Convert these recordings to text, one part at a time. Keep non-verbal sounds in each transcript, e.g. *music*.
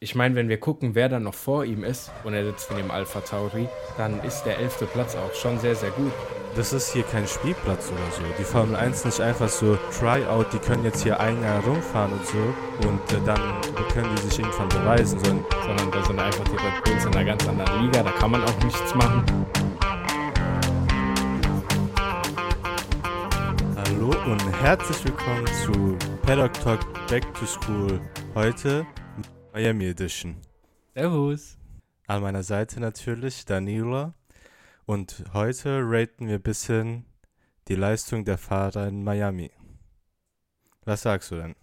ich meine, wenn wir gucken, wer dann noch vor ihm ist und er sitzt in dem Alpha Tauri, dann ist der elfte Platz auch schon sehr, sehr gut. Das ist hier kein Spielplatz oder so. Die Formel 1 nicht einfach so Tryout, die können jetzt hier ein Jahr rumfahren und so und äh, dann können die sich irgendwann beweisen, sondern, sondern da sind einfach die Red Bulls in einer ganz anderen Liga, da kann man auch nichts machen. Hallo und herzlich willkommen zu Paddock Talk Back to School. Heute Miami Edition. Servus. An meiner Seite natürlich Daniela. Und heute raten wir ein bisschen die Leistung der Fahrer in Miami. Was sagst du denn?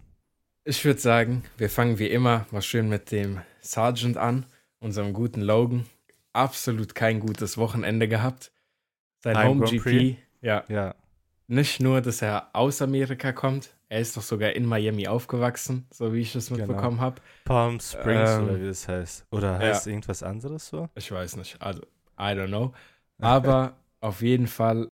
Ich würde sagen, wir fangen wie immer mal schön mit dem Sergeant an, unserem guten Logan. Absolut kein gutes Wochenende gehabt. Sein Home GP, ja. ja. Nicht nur, dass er aus Amerika kommt, er ist doch sogar in Miami aufgewachsen, so wie ich es genau. mitbekommen genau. habe. Palm Springs ähm, oder wie das heißt. Oder heißt ja. irgendwas anderes so? Ich weiß nicht. Also, I don't know. Aber *laughs* auf jeden Fall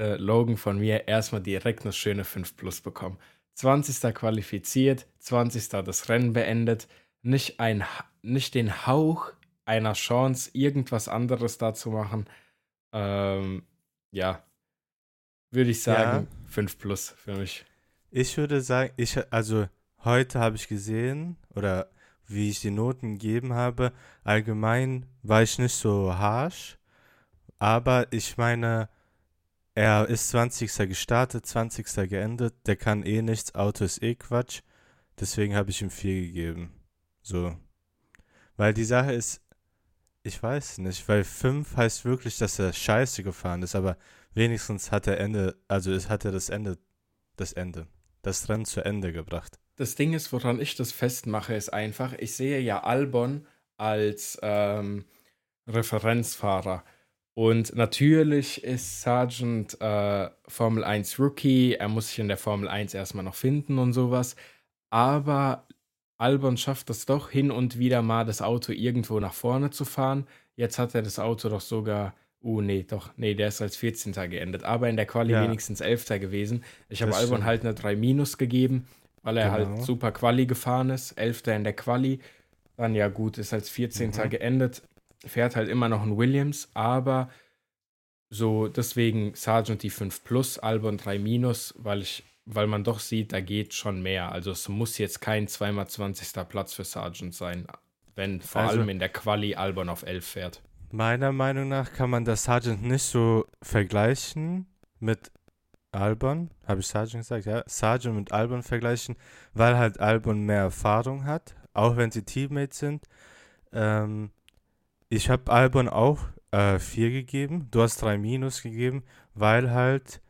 äh, Logan von mir erstmal direkt eine schöne 5 Plus bekommen. 20. qualifiziert, 20. das Rennen beendet. Nicht, ein, nicht den Hauch einer Chance, irgendwas anderes da zu machen. Ähm, ja, würde ich sagen, ja. 5 Plus für mich. Ich würde sagen, ich, also heute habe ich gesehen, oder wie ich die Noten gegeben habe, allgemein war ich nicht so harsh, aber ich meine, er ist 20. gestartet, 20. geendet, der kann eh nichts, Auto ist eh Quatsch, deswegen habe ich ihm 4 gegeben. So. Weil die Sache ist, ich weiß nicht, weil 5 heißt wirklich, dass er scheiße gefahren ist, aber wenigstens hat er Ende, also es hatte das Ende, das Ende das Rennen zu Ende gebracht. Das Ding ist, woran ich das festmache, ist einfach, ich sehe ja Albon als ähm, Referenzfahrer. Und natürlich ist Sargent äh, Formel 1 Rookie, er muss sich in der Formel 1 erstmal noch finden und sowas. Aber Albon schafft es doch hin und wieder mal, das Auto irgendwo nach vorne zu fahren. Jetzt hat er das Auto doch sogar Uh, nee, doch. Nee, der ist als 14. geendet. Aber in der Quali ja. wenigstens 11. gewesen. Ich habe Albon halt eine 3 Minus gegeben, weil er halt genau. halt super Quali gefahren ist. 11. in der Quali. Dann ja gut, ist als 14. Mhm. geendet. Fährt halt immer noch ein Williams, aber so deswegen Sargent die 5 plus, Albon 3 minus, weil ich, weil man doch sieht, da geht schon mehr. Also es muss jetzt kein 2x20. Platz für Sargent sein, wenn vor also, allem in der Quali Albon auf 11 fährt. Meiner Meinung nach kann man das Sargent nicht so vergleichen mit Albon. Habe ich Sargent gesagt? Ja. Sargent mit Albon vergleichen, weil halt Albon mehr Erfahrung hat, auch wenn sie Teammates sind. Ähm, ich habe Albon auch äh, 4 gegeben. Du hast 3 Minus gegeben, weil halt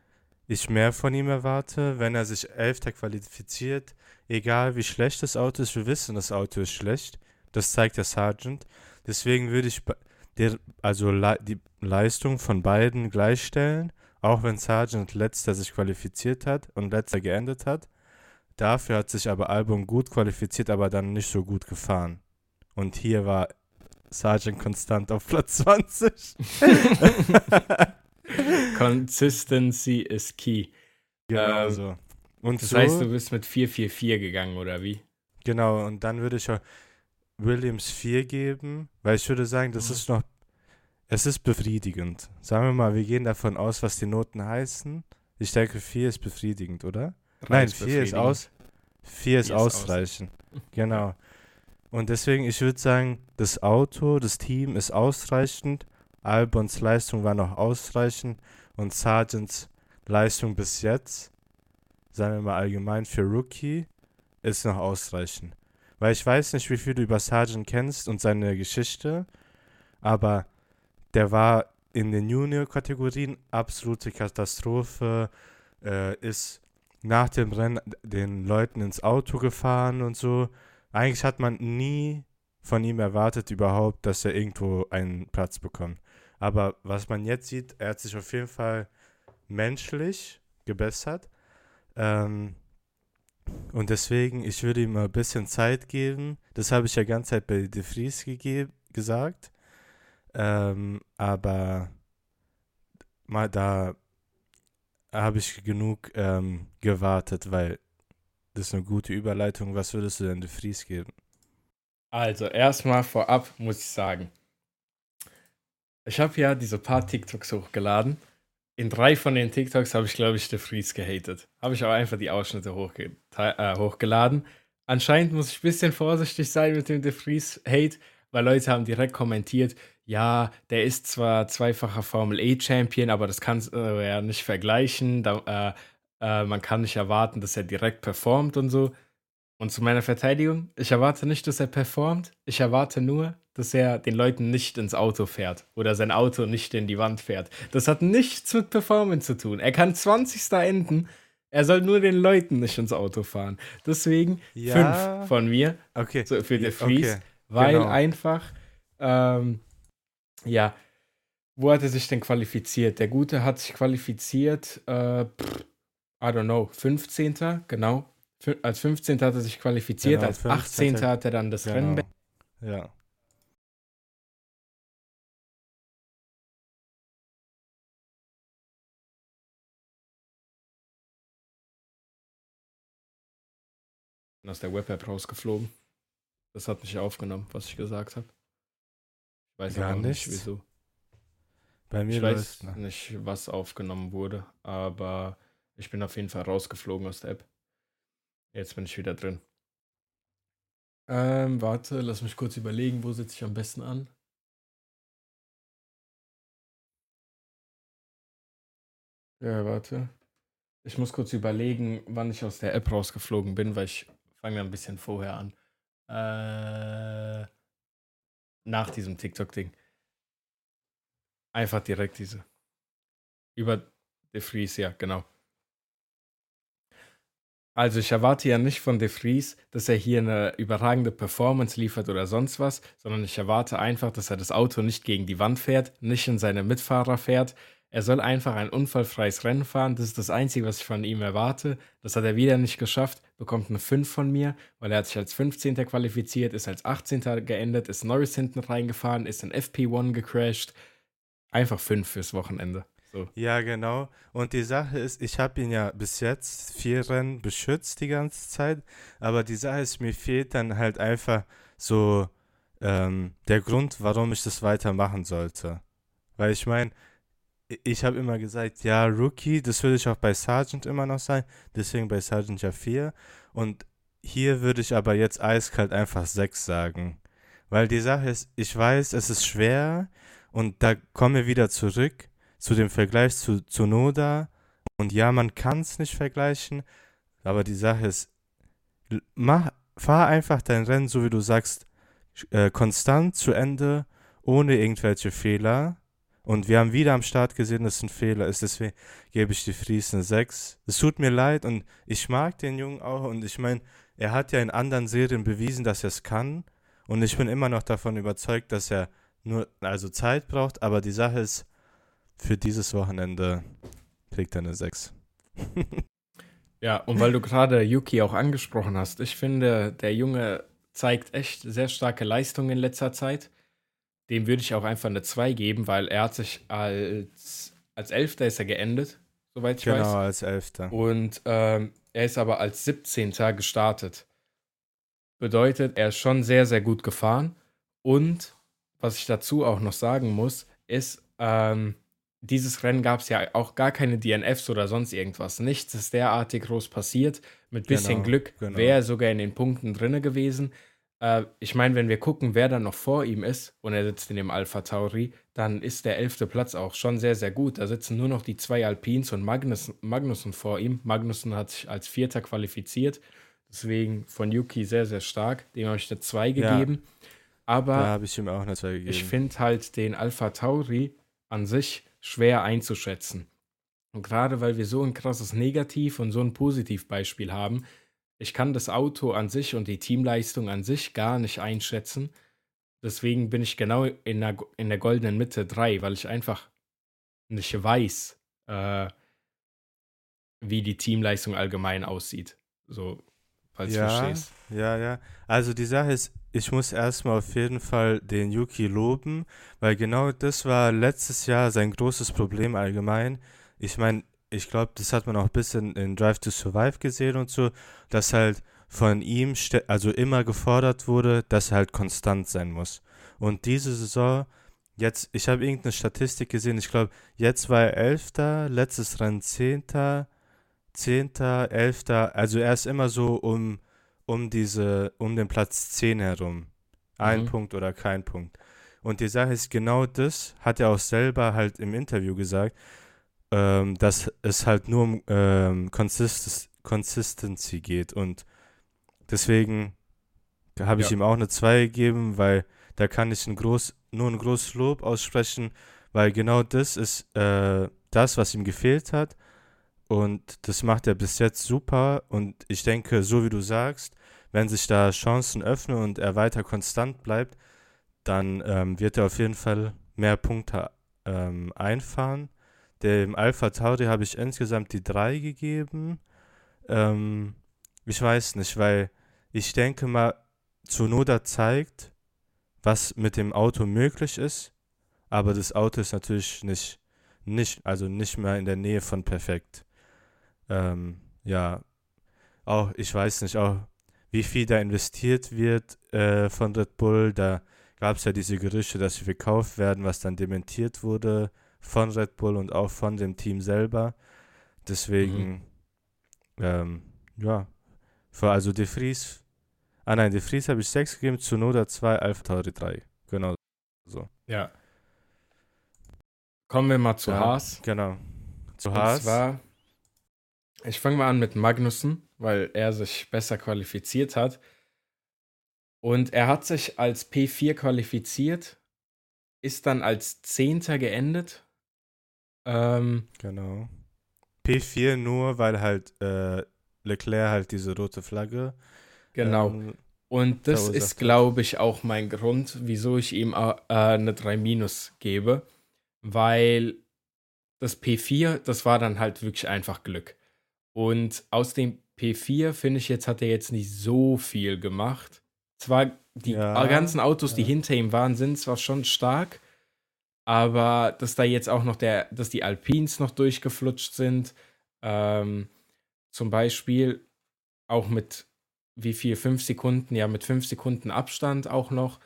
ich mehr von ihm erwarte, wenn er sich 11. qualifiziert. Egal wie schlecht das Auto ist, wir wissen, das Auto ist schlecht. Das zeigt der Sergeant. Deswegen würde ich der, also le die Leistung von beiden gleichstellen, auch wenn Sargent letzter sich qualifiziert hat und letzter geendet hat. Dafür hat sich aber Album gut qualifiziert, aber dann nicht so gut gefahren. Und hier war Sargent konstant auf Platz *laughs* 20. *laughs* Consistency is key. Genau ähm, so. Und das so, heißt, du bist mit 4-4-4 gegangen, oder wie? Genau, und dann würde ich auch Williams 4 geben, weil ich würde sagen, das mhm. ist noch, es ist befriedigend. Sagen wir mal, wir gehen davon aus, was die Noten heißen. Ich denke, 4 ist befriedigend, oder? Drei Nein, 4 ist aus, 4 ist ausreichend. Aus. genau. Und deswegen, ich würde sagen, das Auto, das Team ist ausreichend. Albons Leistung war noch ausreichend und Sargents Leistung bis jetzt, sagen wir mal allgemein für Rookie, ist noch ausreichend. Weil ich weiß nicht, wie viel du über Sargent kennst und seine Geschichte, aber der war in den Junior-Kategorien absolute Katastrophe, äh, ist nach dem Rennen den Leuten ins Auto gefahren und so. Eigentlich hat man nie von ihm erwartet überhaupt, dass er irgendwo einen Platz bekommt. Aber was man jetzt sieht, er hat sich auf jeden Fall menschlich gebessert. Ähm, und deswegen, ich würde ihm ein bisschen Zeit geben. Das habe ich ja ganze Zeit bei De Vries gesagt. Ähm, aber mal da habe ich genug ähm, gewartet, weil das ist eine gute Überleitung. Was würdest du denn De Vries geben? Also, erstmal vorab muss ich sagen, ich habe ja diese paar TikToks hochgeladen. In drei von den TikToks habe ich, glaube ich, The Freeze gehatet. Habe ich auch einfach die Ausschnitte hochge äh, hochgeladen. Anscheinend muss ich ein bisschen vorsichtig sein mit dem The Freeze Hate, weil Leute haben direkt kommentiert, ja, der ist zwar zweifacher Formel E-Champion, aber das kannst du äh, ja nicht vergleichen. Da, äh, äh, man kann nicht erwarten, dass er direkt performt und so. Und zu meiner Verteidigung, ich erwarte nicht, dass er performt. Ich erwarte nur, dass er den Leuten nicht ins Auto fährt oder sein Auto nicht in die Wand fährt. Das hat nichts mit Performance zu tun. Er kann 20. enden. Er soll nur den Leuten nicht ins Auto fahren. Deswegen ja. fünf von mir okay. so für den Freeze, okay. weil genau. einfach, ähm, ja, wo hat er sich denn qualifiziert? Der Gute hat sich qualifiziert, äh, pff, I don't know, 15. genau als 15. hat er sich qualifiziert, genau, als 18. 15. hat er dann das genau. Rennen. Ja. aus der Web-App rausgeflogen. Das hat mich aufgenommen, was ich gesagt habe. Ich weiß Gar nicht wieso. Bei mir ich weiß nicht, was aufgenommen wurde, aber ich bin auf jeden Fall rausgeflogen aus der App. Jetzt bin ich wieder drin. Ähm, warte, lass mich kurz überlegen, wo sitze ich am besten an? Ja, warte. Ich muss kurz überlegen, wann ich aus der App rausgeflogen bin, weil ich fange ein bisschen vorher an. Äh, nach diesem TikTok-Ding. Einfach direkt diese. Über The Freeze, ja, genau. Also ich erwarte ja nicht von De Vries, dass er hier eine überragende Performance liefert oder sonst was, sondern ich erwarte einfach, dass er das Auto nicht gegen die Wand fährt, nicht in seine Mitfahrer fährt. Er soll einfach ein unfallfreies Rennen fahren. Das ist das Einzige, was ich von ihm erwarte. Das hat er wieder nicht geschafft. Bekommt eine 5 von mir, weil er hat sich als 15. qualifiziert, ist als 18. geendet, ist Norris hinten reingefahren, ist in FP1 gecrashed. Einfach 5 fürs Wochenende. So. Ja, genau. Und die Sache ist, ich habe ihn ja bis jetzt vier Rennen beschützt die ganze Zeit, aber die Sache ist, mir fehlt dann halt einfach so ähm, der Grund, warum ich das weitermachen sollte. Weil ich meine, ich habe immer gesagt, ja, Rookie, das würde ich auch bei Sergeant immer noch sein, deswegen bei Sergeant ja 4. Und hier würde ich aber jetzt eiskalt einfach 6 sagen. Weil die Sache ist, ich weiß, es ist schwer und da kommen wir wieder zurück zu dem Vergleich zu, zu Noda. Und ja, man kann es nicht vergleichen, aber die Sache ist, mach, fahr einfach dein Rennen, so wie du sagst, äh, konstant zu Ende, ohne irgendwelche Fehler. Und wir haben wieder am Start gesehen, dass es ein Fehler ist. Deswegen gebe ich die Friesen 6. Es tut mir leid und ich mag den Jungen auch. Und ich meine, er hat ja in anderen Serien bewiesen, dass er es kann. Und ich bin immer noch davon überzeugt, dass er nur also Zeit braucht. Aber die Sache ist, für dieses Wochenende kriegt er eine 6. *laughs* ja, und weil du gerade Yuki auch angesprochen hast, ich finde, der Junge zeigt echt sehr starke Leistung in letzter Zeit. Dem würde ich auch einfach eine 2 geben, weil er hat sich als, als Elfter ist er geendet, soweit ich genau, weiß. Genau, als Elfter. Und ähm, er ist aber als 17. gestartet. Bedeutet, er ist schon sehr, sehr gut gefahren. Und was ich dazu auch noch sagen muss, ist, ähm, dieses Rennen gab es ja auch gar keine DNFs oder sonst irgendwas. Nichts ist derartig groß passiert. Mit bisschen genau, Glück genau. wäre er sogar in den Punkten drinne gewesen. Äh, ich meine, wenn wir gucken, wer dann noch vor ihm ist und er sitzt in dem Alpha Tauri, dann ist der elfte Platz auch schon sehr, sehr gut. Da sitzen nur noch die zwei Alpins und Magnus, Magnussen vor ihm. Magnussen hat sich als Vierter qualifiziert. Deswegen von Yuki sehr, sehr stark. Dem habe ich eine 2 gegeben. Ja, Aber da habe ich ihm auch eine 2 gegeben. Ich finde halt den Alpha Tauri an sich schwer einzuschätzen. Und gerade weil wir so ein krasses Negativ- und so ein Positivbeispiel haben, ich kann das Auto an sich und die Teamleistung an sich gar nicht einschätzen. Deswegen bin ich genau in der, in der goldenen Mitte 3, weil ich einfach nicht weiß, äh, wie die Teamleistung allgemein aussieht. So, falls ja, du verstehst. Ja, ja. Also die Sache ist, ich muss erstmal auf jeden Fall den Yuki loben, weil genau das war letztes Jahr sein großes Problem allgemein. Ich meine, ich glaube, das hat man auch ein bisschen in Drive to Survive gesehen und so, dass halt von ihm also immer gefordert wurde, dass er halt konstant sein muss. Und diese Saison, jetzt, ich habe irgendeine Statistik gesehen, ich glaube, jetzt war er Elfter, letztes Rennen Zehnter, Zehnter, Elfter, also er ist immer so um, um diese, um den Platz 10 herum. Ein mhm. Punkt oder kein Punkt. Und die Sache ist, genau das hat er auch selber halt im Interview gesagt, ähm, dass es halt nur um ähm, Consist Consistency geht. Und deswegen habe ich ja. ihm auch eine 2 gegeben, weil da kann ich ein groß, nur ein großes Lob aussprechen, weil genau das ist äh, das, was ihm gefehlt hat. Und das macht er bis jetzt super. Und ich denke, so wie du sagst, wenn sich da Chancen öffnen und er weiter konstant bleibt, dann ähm, wird er auf jeden Fall mehr Punkte ähm, einfahren. Dem Alpha Tauri habe ich insgesamt die drei gegeben. Ähm, ich weiß nicht, weil ich denke mal, Zunoda zeigt, was mit dem Auto möglich ist, aber das Auto ist natürlich nicht, nicht, also nicht mehr in der Nähe von perfekt. Ähm, ja, auch, ich weiß nicht, auch wie viel da investiert wird äh, von Red Bull, da gab es ja diese Gerüchte, dass sie verkauft werden, was dann dementiert wurde von Red Bull und auch von dem Team selber. Deswegen, mhm. ähm, ja, für also De Vries, ah nein, De Vries habe ich 6 gegeben, Zunoda 2, Alpha Tauri 3. Genau so. Ja. Kommen wir mal zu ja, Haas. Genau. Zu und Haas. Zwar, ich fange mal an mit Magnussen, weil er sich besser qualifiziert hat. Und er hat sich als P4 qualifiziert, ist dann als Zehnter geendet. Ähm, genau. P4 nur, weil halt äh, Leclerc halt diese rote Flagge. Genau. Ähm, und das ist, glaube ich, auch mein Grund, wieso ich ihm äh, eine 3 Minus gebe. Weil das P4, das war dann halt wirklich einfach Glück. Und aus dem P4, finde ich, jetzt hat er jetzt nicht so viel gemacht. Zwar die ja, ganzen Autos, die hinter ihm waren, sind zwar schon stark, aber dass da jetzt auch noch der, dass die Alpines noch durchgeflutscht sind, ähm, zum Beispiel auch mit wie viel, fünf Sekunden, ja, mit fünf Sekunden Abstand auch noch,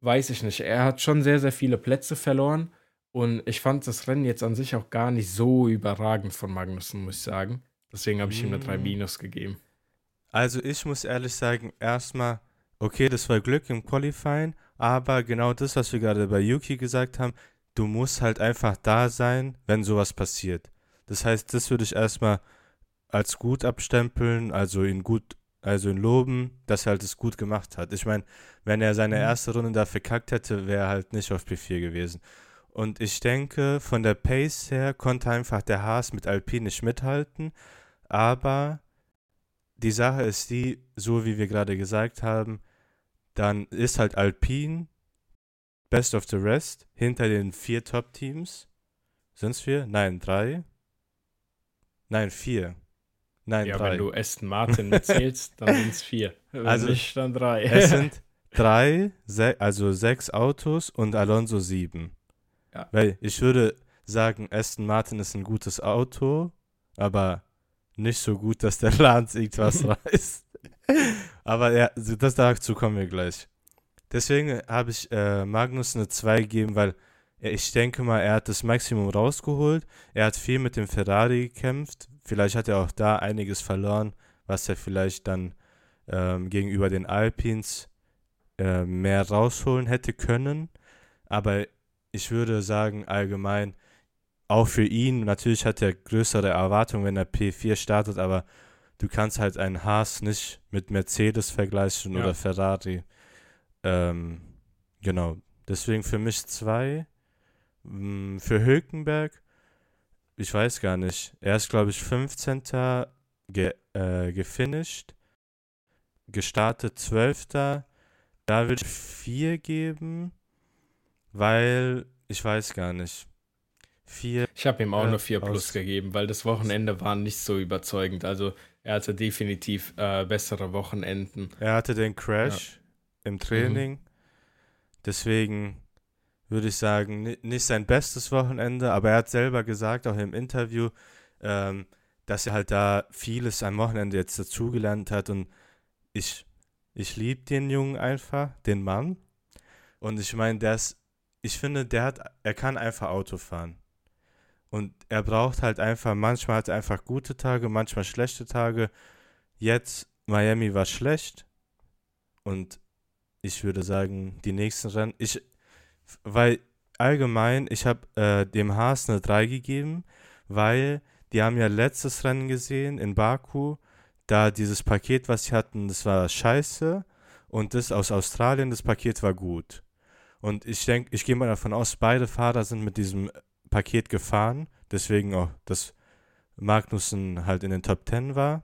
weiß ich nicht. Er hat schon sehr, sehr viele Plätze verloren und ich fand das Rennen jetzt an sich auch gar nicht so überragend von Magnussen, muss ich sagen. Deswegen habe ich ihm eine 3 mm. Minus gegeben. Also ich muss ehrlich sagen, erstmal okay, das war Glück im Qualifying, aber genau das, was wir gerade bei Yuki gesagt haben, du musst halt einfach da sein, wenn sowas passiert. Das heißt, das würde ich erstmal als gut abstempeln, also ihn gut, also ihn loben, dass er halt es gut gemacht hat. Ich meine, wenn er seine mhm. erste Runde da verkackt hätte, wäre er halt nicht auf P4 gewesen. Und ich denke, von der Pace her konnte einfach der Haas mit Alpine nicht mithalten, aber die Sache ist die, so wie wir gerade gesagt haben, dann ist halt Alpine Best of the Rest hinter den vier Top-Teams. Sind es vier? Nein, drei. Nein, vier. Nein, ja, drei. wenn du Aston Martin mitzählst, dann *laughs* sind es vier. Wenn also nicht, dann drei. es *laughs* sind drei, se also sechs Autos und Alonso sieben. Ja. Weil ich würde sagen, Aston Martin ist ein gutes Auto, aber nicht so gut, dass der *laughs* Lance irgendwas *laughs* reißt. Aber ja, das dazu kommen wir gleich. Deswegen habe ich äh, Magnus eine 2 gegeben, weil ich denke mal, er hat das Maximum rausgeholt. Er hat viel mit dem Ferrari gekämpft. Vielleicht hat er auch da einiges verloren, was er vielleicht dann ähm, gegenüber den Alpins äh, mehr rausholen hätte können. Aber ich würde sagen, allgemein, auch für ihn, natürlich hat er größere Erwartungen, wenn er P4 startet, aber du kannst halt einen Haas nicht mit Mercedes vergleichen ja. oder Ferrari. Ähm, genau. Deswegen für mich zwei. Mm, für Hülkenberg, ich weiß gar nicht. Er ist, glaube ich, 15. Ge äh, gefinisht. Gestartet 12. Da würde ich 4 geben, weil ich weiß gar nicht. Vier, ich habe ihm auch äh, nur 4 plus gegeben, weil das Wochenende war nicht so überzeugend. Also er hatte definitiv äh, bessere Wochenenden. Er hatte den Crash ja. im Training. Mhm. Deswegen würde ich sagen, nicht sein bestes Wochenende, aber er hat selber gesagt, auch im Interview, ähm, dass er halt da vieles am Wochenende jetzt dazugelernt hat und ich, ich liebe den Jungen einfach, den Mann. Und ich meine, der ist, ich finde, der hat, er kann einfach Auto fahren. Und er braucht halt einfach, manchmal hat er einfach gute Tage, manchmal schlechte Tage. Jetzt, Miami war schlecht. Und ich würde sagen, die nächsten Rennen, ich, weil allgemein, ich habe äh, dem Haas eine 3 gegeben, weil die haben ja letztes Rennen gesehen in Baku, da dieses Paket, was sie hatten, das war scheiße und das aus Australien, das Paket war gut. Und ich denke, ich gehe mal davon aus, beide Fahrer sind mit diesem Paket gefahren, deswegen auch, dass Magnussen halt in den Top 10 war.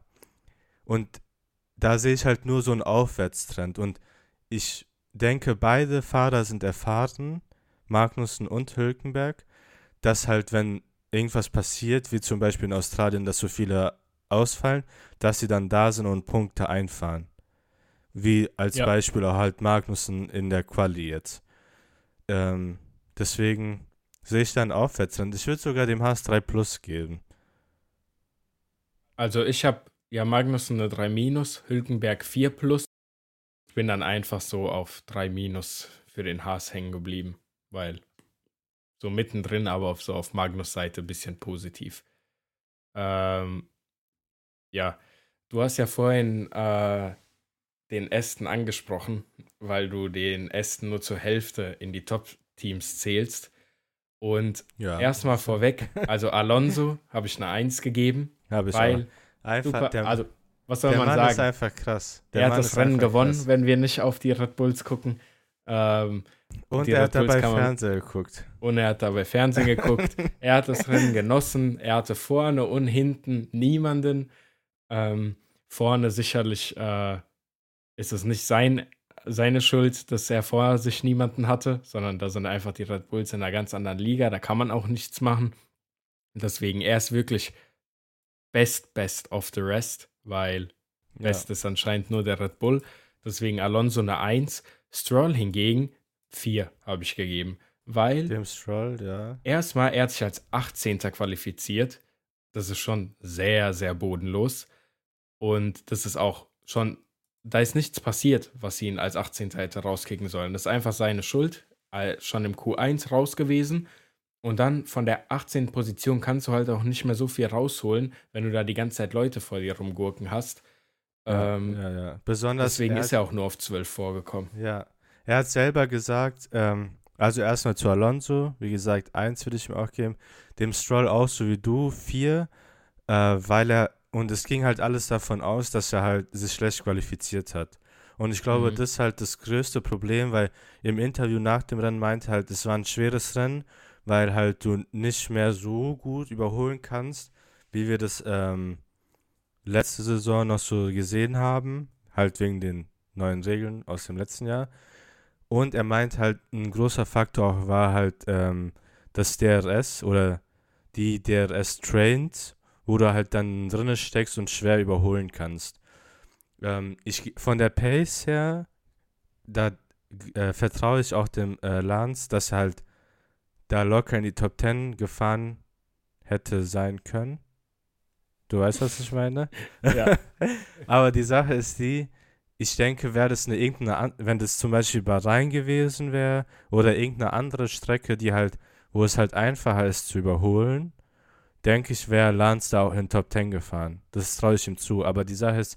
Und da sehe ich halt nur so einen Aufwärtstrend. Und ich denke, beide Fahrer sind erfahren, Magnussen und Hülkenberg, dass halt, wenn irgendwas passiert, wie zum Beispiel in Australien, dass so viele ausfallen, dass sie dann da sind und Punkte einfahren. Wie als ja. Beispiel auch halt Magnussen in der Quali jetzt. Ähm, deswegen sehe ich da einen Aufwärtstrend. Ich würde sogar dem Haas 3 Plus geben. Also ich habe ja Magnussen eine 3 Minus, Hülkenberg 4 Plus. Ich bin dann einfach so auf 3 Minus für den Haas hängen geblieben, weil so mittendrin, aber auf, so auf Magnus Seite ein bisschen positiv. Ähm, ja, du hast ja vorhin äh, den Ästen angesprochen, weil du den Ästen nur zur Hälfte in die Top-Teams zählst. Und ja. erstmal vorweg, also Alonso *laughs* habe ich eine 1 gegeben. Habe ich weil Einfach, super, der, also, was soll man Mann sagen? ist einfach krass. Der er hat Mann das Rennen gewonnen, krass. wenn wir nicht auf die Red Bulls gucken. Ähm, und er hat dabei Fernsehen geguckt. Und er hat dabei Fernsehen geguckt. *laughs* er hat das Rennen genossen. Er hatte vorne und hinten niemanden. Ähm, vorne sicherlich äh, ist es nicht sein, seine Schuld, dass er vorher sich niemanden hatte, sondern da sind einfach die Red Bulls in einer ganz anderen Liga. Da kann man auch nichts machen. Deswegen, er ist wirklich best, best of the rest, weil ja. best ist anscheinend nur der Red Bull. Deswegen Alonso eine 1. Stroll hingegen 4 habe ich gegeben, weil Dem Stroll, ja. erstmal, er hat sich als 18. qualifiziert. Das ist schon sehr, sehr bodenlos. Und das ist auch schon, da ist nichts passiert, was ihn als 18. hätte rauskicken sollen. Das ist einfach seine Schuld, schon im Q1 raus gewesen. Und dann von der 18. Position kannst du halt auch nicht mehr so viel rausholen, wenn du da die ganze Zeit Leute vor dir rumgurken hast. Ja, ähm, ja, ja. Besonders. Deswegen er ist er auch nur auf 12 vorgekommen. Ja. Er hat selber gesagt, ähm, also erstmal zu Alonso, wie gesagt, eins würde ich ihm auch geben. Dem Stroll auch, so wie du, vier, äh, weil er, und es ging halt alles davon aus, dass er halt sich schlecht qualifiziert hat. Und ich glaube, mhm. das ist halt das größte Problem, weil im Interview nach dem Rennen meinte halt, es war ein schweres Rennen, weil halt du nicht mehr so gut überholen kannst, wie wir das ähm, letzte Saison noch so gesehen haben, halt wegen den neuen Regeln aus dem letzten Jahr. Und er meint halt, ein großer Faktor war halt ähm, das DRS oder die DRS-Trains, wo du halt dann drinne steckst und schwer überholen kannst. Ähm, ich, von der Pace her, da äh, vertraue ich auch dem äh, Lance, dass er halt da locker in die Top 10 gefahren hätte sein können. Du weißt, was ich meine? *laughs* Ja. *laughs* Aber die Sache ist die, ich denke, wäre das eine irgendeine, wenn das zum Beispiel Bahrain gewesen wäre oder irgendeine andere Strecke, die halt, wo es halt einfacher ist zu überholen, denke ich, wäre Lance da auch in Top 10 gefahren. Das traue ich ihm zu. Aber die Sache ist,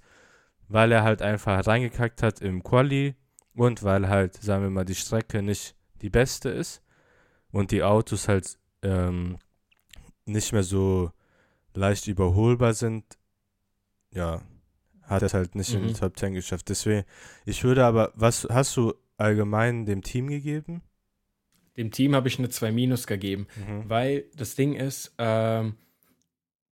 weil er halt einfach reingekackt hat im Quali und weil halt, sagen wir mal, die Strecke nicht die beste ist und die Autos halt ähm, nicht mehr so leicht überholbar sind, ja, hat es halt nicht mhm. in die. Top 10 geschafft. Deswegen, ich würde aber, was hast du allgemein dem Team gegeben? Dem Team habe ich eine 2 Minus gegeben, mhm. weil das Ding ist, ähm,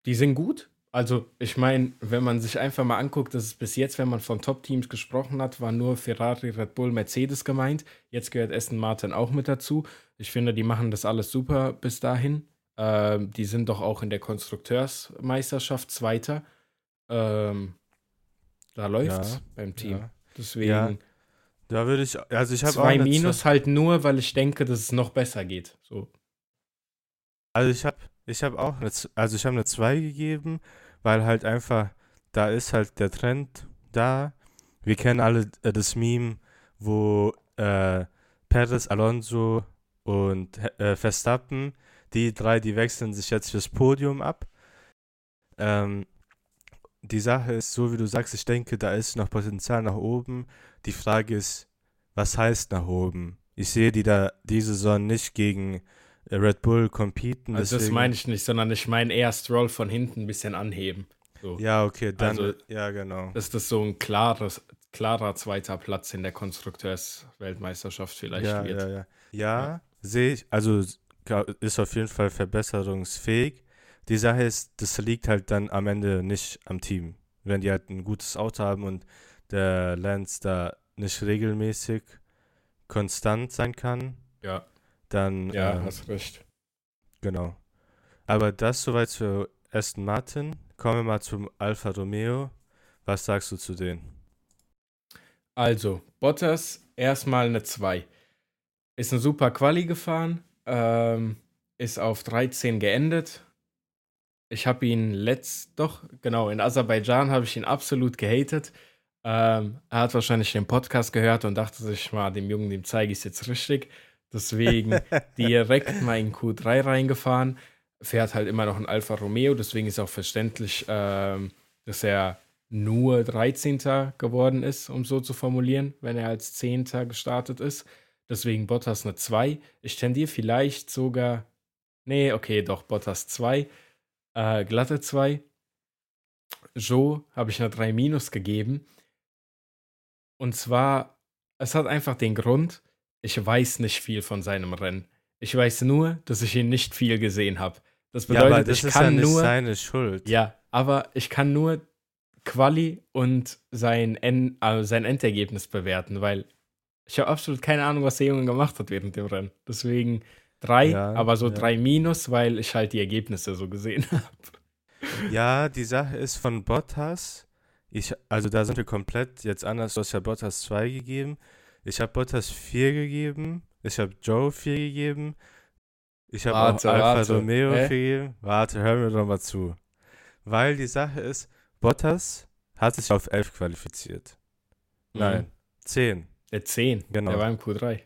die sind gut. Also, ich meine, wenn man sich einfach mal anguckt, dass es bis jetzt, wenn man von Top-Teams gesprochen hat, war nur Ferrari, Red Bull, Mercedes gemeint. Jetzt gehört Aston Martin auch mit dazu. Ich finde, die machen das alles super bis dahin. Ähm, die sind doch auch in der Konstrukteursmeisterschaft Zweiter. Ähm, da läuft's ja, beim Team. Ja. Deswegen. Ja, da würde ich, also ich habe zwei Minus halt nur, weil ich denke, dass es noch besser geht. So. Also ich habe, ich habe auch, eine, also ich habe eine 2 gegeben, weil halt einfach, da ist halt der Trend da. Wir kennen alle äh, das Meme, wo äh, Perez, Alonso und äh, Verstappen, die drei, die wechseln sich jetzt fürs Podium ab. Ähm, die Sache ist, so wie du sagst, ich denke, da ist noch Potenzial nach oben. Die Frage ist, was heißt nach oben? Ich sehe die da diese Saison nicht gegen äh, Red Bull competen. Also das meine ich nicht, sondern ich meine eher Stroll von hinten ein bisschen anheben. So. Ja, okay, dann, Also, ja, genau. Dass das so ein klares, klarer zweiter Platz in der Konstrukteursweltmeisterschaft vielleicht Ja, wird. ja, ja. Ja, Ja. sehe ich, also ist auf jeden Fall verbesserungsfähig. Die Sache ist, das liegt halt dann am Ende nicht am Team. Wenn die halt ein gutes Auto haben und der Lance da nicht regelmäßig konstant sein kann, Ja, dann ja, ähm, hast recht. genau. Aber das soweit zu Aston Martin. Kommen wir mal zum Alfa Romeo. Was sagst du zu denen? Also, Bottas erstmal eine 2. Ist eine super Quali gefahren, ähm, ist auf 13 geendet. Ich habe ihn letzt, doch, genau, in Aserbaidschan habe ich ihn absolut gehatet. Ähm, er hat wahrscheinlich den Podcast gehört und dachte sich mal, dem Jungen, dem zeige ich es jetzt richtig. Deswegen *laughs* direkt mal in Q3 reingefahren. Fährt halt immer noch ein Alfa Romeo, deswegen ist auch verständlich, ähm, dass er nur 13. geworden ist, um so zu formulieren, wenn er als 10. gestartet ist. Deswegen Bottas eine 2. Ich tendiere vielleicht sogar. Nee, okay, doch, Bottas 2. Äh, glatte 2. Joe habe ich eine 3 minus gegeben. Und zwar, es hat einfach den Grund, ich weiß nicht viel von seinem Rennen. Ich weiß nur, dass ich ihn nicht viel gesehen habe. Das ja, bedeutet, das ich ist kann ja nur. seine Schuld. Ja, aber ich kann nur Quali und sein, En äh, sein Endergebnis bewerten, weil ich habe absolut keine Ahnung, was der Junge gemacht hat während dem Rennen. Deswegen drei, Ja, aber so ja. drei Minus, weil ich halt die Ergebnisse so gesehen *laughs* habe. Ja, die Sache ist von Bottas. Ich, also da sind wir komplett jetzt anders. Du hast ja Bottas 2 gegeben. Ich habe Bottas 4 gegeben. Ich habe Joe 4 gegeben. Ich habe auch Alfa warte. Romeo Hä? 4 gegeben. Warte, hör mir doch mal zu. Weil die Sache ist, Bottas hat sich auf 11 qualifiziert. Nein, 10. Der 10, Genau. der war im Q3.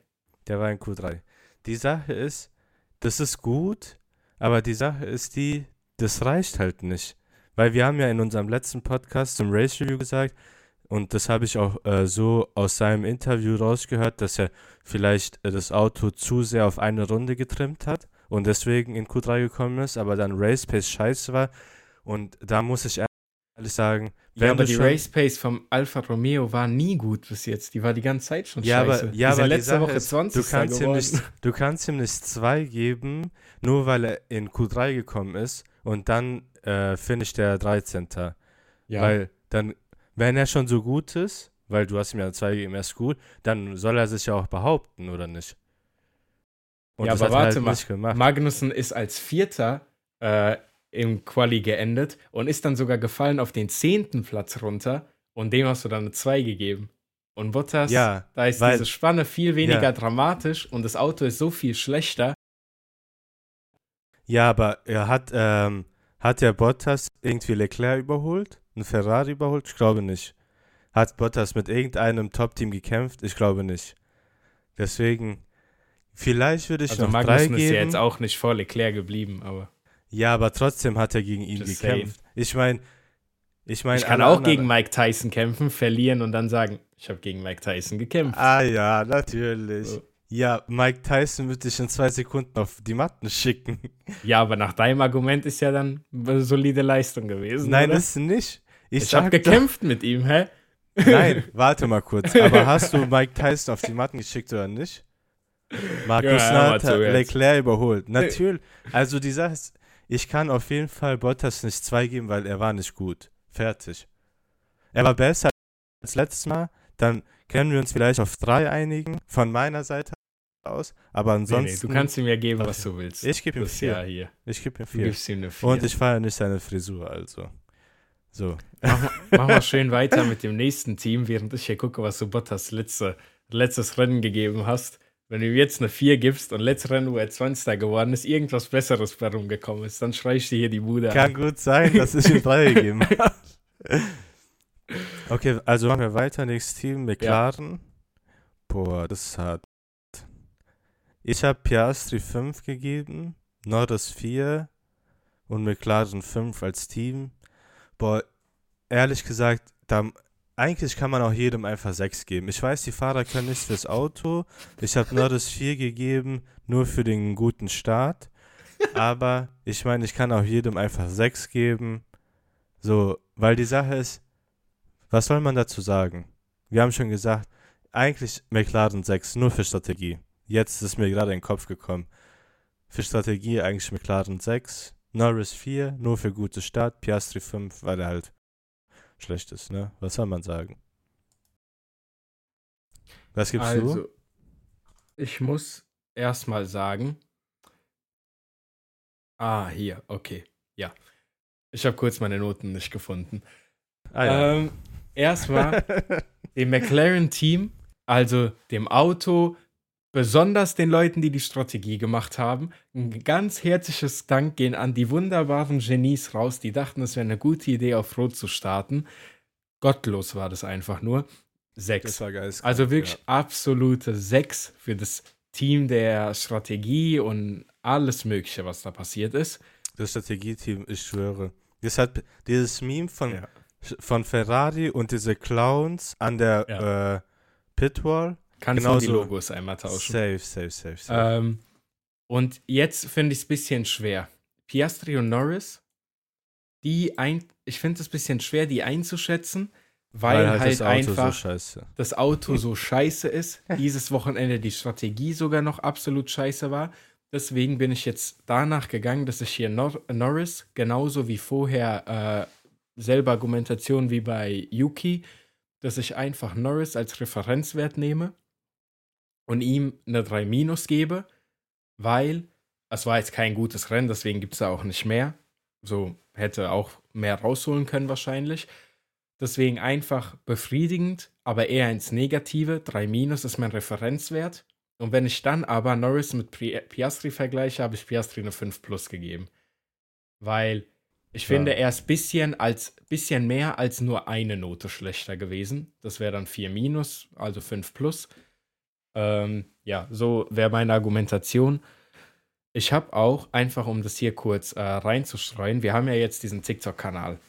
Der war in Q3. Die Sache ist, das ist gut, aber die Sache ist die, das reicht halt nicht. Weil wir haben ja in unserem letzten Podcast zum Race Review gesagt, und das habe ich auch äh, so aus seinem Interview rausgehört, dass er vielleicht äh, das Auto zu sehr auf eine Runde getrimmt hat und deswegen in Q3 gekommen ist, aber dann Race Pace scheiße war. Und da muss ich ehrlich sagen, Ja, aber die Race Pace vom Alfa Romeo war nie gut bis jetzt. Die war die ganze Zeit schon Ja, scheiße. aber, ja, aber letzte Woche ist, 20. du kannst, ihm nicht, du kannst ihm nicht zwei geben, nur weil er in Q3 gekommen ist und dann äh, finisht er 13. Ja, Weil dann, wenn er schon so gut ist, weil du hast ihm ja zwei gegeben, er ist gut, dann soll er sich ja auch behaupten, oder nicht? Und Ja, aber er warte halt mal. Magnussen ist als Vierter äh, im Quali geendet und ist dann sogar gefallen auf den zehnten Platz runter und dem hast du dann eine 2 gegeben. Und Bottas, ja, da ist weil- diese Spanne viel weniger Ja. dramatisch und das Auto ist so viel schlechter. ja, aber er hat, ähm, hat der Bottas irgendwie Leclerc überholt? Ein Ferrari überholt? Ich glaube nicht. Hat Bottas mit irgendeinem Top-Team gekämpft? Ich glaube nicht. Deswegen, vielleicht würde ich Also noch drei Magnussen geben. ist ja jetzt auch nicht vor Leclerc geblieben, aber Ja, aber trotzdem hat er gegen ihn Just gekämpft. Ich meine, ich meine, ich kann auch gegen Mike Tyson kämpfen, verlieren und dann sagen, ich habe gegen Mike Tyson gekämpft. Ah ja, natürlich. So. Ja, Mike Tyson wird dich in zwei Sekunden auf die Matten schicken. *laughs* Ja, aber nach deinem Argument ist ja dann eine solide Leistung gewesen. Nein, oder? ist nicht. Ich, ich habe sag doch- gekämpft mit ihm, hä? Nein, *laughs* warte mal kurz. Aber hast du Mike Tyson auf die Matten geschickt oder nicht? Markus Ja, mal hat. Leclerc überholt. Natürlich. Also die Sache ist, ich kann auf jeden Fall Bottas nicht zwei geben, weil er war nicht gut. Fertig. Er war besser als letztes Mal. Dann können wir uns vielleicht auf drei einigen, von meiner Seite aus. Aber Nee, ansonsten, nee, du kannst ihm ja geben, was du willst. ich gebe ihm das vier. ja hier. Ich gebe ihm Du vier. gibst ihm eine 4. Und ich feiere nicht seine Frisur, also. So. mach, mal- *laughs* mach mal schön weiter mit dem nächsten Team, während ich hier gucke, was du Bottas letzte, letztes Rennen gegeben hast. Wenn du ihm jetzt eine 4 gibst und letztes Rennen, wo er 20. geworden ist, irgendwas Besseres bei rumgekommen ist, dann schrei ich dir hier die Bude Kann an. gut sein, dass ich ihm drei *laughs* gegeben habe. Okay, also machen wir weiter. Nächstes Team, McLaren. Boah, das ist hart. Ich habe Piastri 5 gegeben, Norris 4 und McLaren 5 als Team. Boah, ehrlich gesagt, da, eigentlich kann man auch jedem einfach 6 geben. Ich weiß, die Fahrer können nichts fürs Auto. Ich habe Norris 4 gegeben, nur für den guten Start. Aber ich meine, ich kann auch jedem einfach 6 geben. So, weil die Sache ist, was soll man dazu sagen? Wir haben schon gesagt, eigentlich McLaren 6, nur für Strategie. Jetzt ist mir gerade in den Kopf gekommen. Für Strategie eigentlich McLaren 6, Norris 4, nur für gute Start, Piastri 5, weil er halt schlecht ist, ne? Was soll man sagen? Was gibst Also, du? ich muss erstmal sagen. Ah, hier, okay. Ja. Ich habe kurz meine Noten nicht gefunden. Ah ja. Ähm, erstmal *laughs* dem McLaren-Team, also dem Auto, besonders den Leuten, die die Strategie gemacht haben. Ein ganz herzliches Dank gehen an die wunderbaren Genies raus, die dachten, es wäre eine gute Idee, auf Rot zu starten. Gottlos war das einfach nur. Sechs. geil. Also wirklich absolute Sechs für das Team der Strategie und alles Mögliche, was da passiert ist. Das Strategieteam, ich schwöre. Das hat dieses Meme von, Ja. von Ferrari und diese Clowns an der Ja. äh, Pitwall. Kannst Genau du die so. Logos einmal tauschen. Safe, safe, safe, safe. Ähm, und jetzt finde ich es ein bisschen schwer. Piastri und Norris, die ein, ich finde es ein bisschen schwer, die einzuschätzen, weil, halt, das Auto einfach so scheiße. das Auto so scheiße ist. *laughs* Dieses Wochenende die Strategie sogar noch absolut scheiße war. Deswegen bin ich jetzt danach gegangen, dass ich hier Nor Norris genauso wie vorher äh, selbe Argumentation wie bei Yuki, dass ich einfach Norris als Referenzwert nehme und ihm eine 3 minus gebe, weil es war jetzt kein gutes Rennen, deswegen gibt es da auch nicht mehr. So hätte auch mehr rausholen können wahrscheinlich. Deswegen einfach befriedigend, aber eher ins Negative. 3 minus ist mein Referenzwert. Und wenn ich dann aber Norris mit Piastri vergleiche, habe ich Piastri eine 5 plus gegeben. Weil ich Ja. finde, er ist bisschen, als, bisschen mehr als nur eine Note schlechter gewesen. Das wäre dann 4 minus, also 5 plus. Ähm, ja, so wäre meine Argumentation. Ich habe auch, einfach um das hier kurz äh, reinzustreuen, wir haben ja jetzt diesen TikTok-Kanal.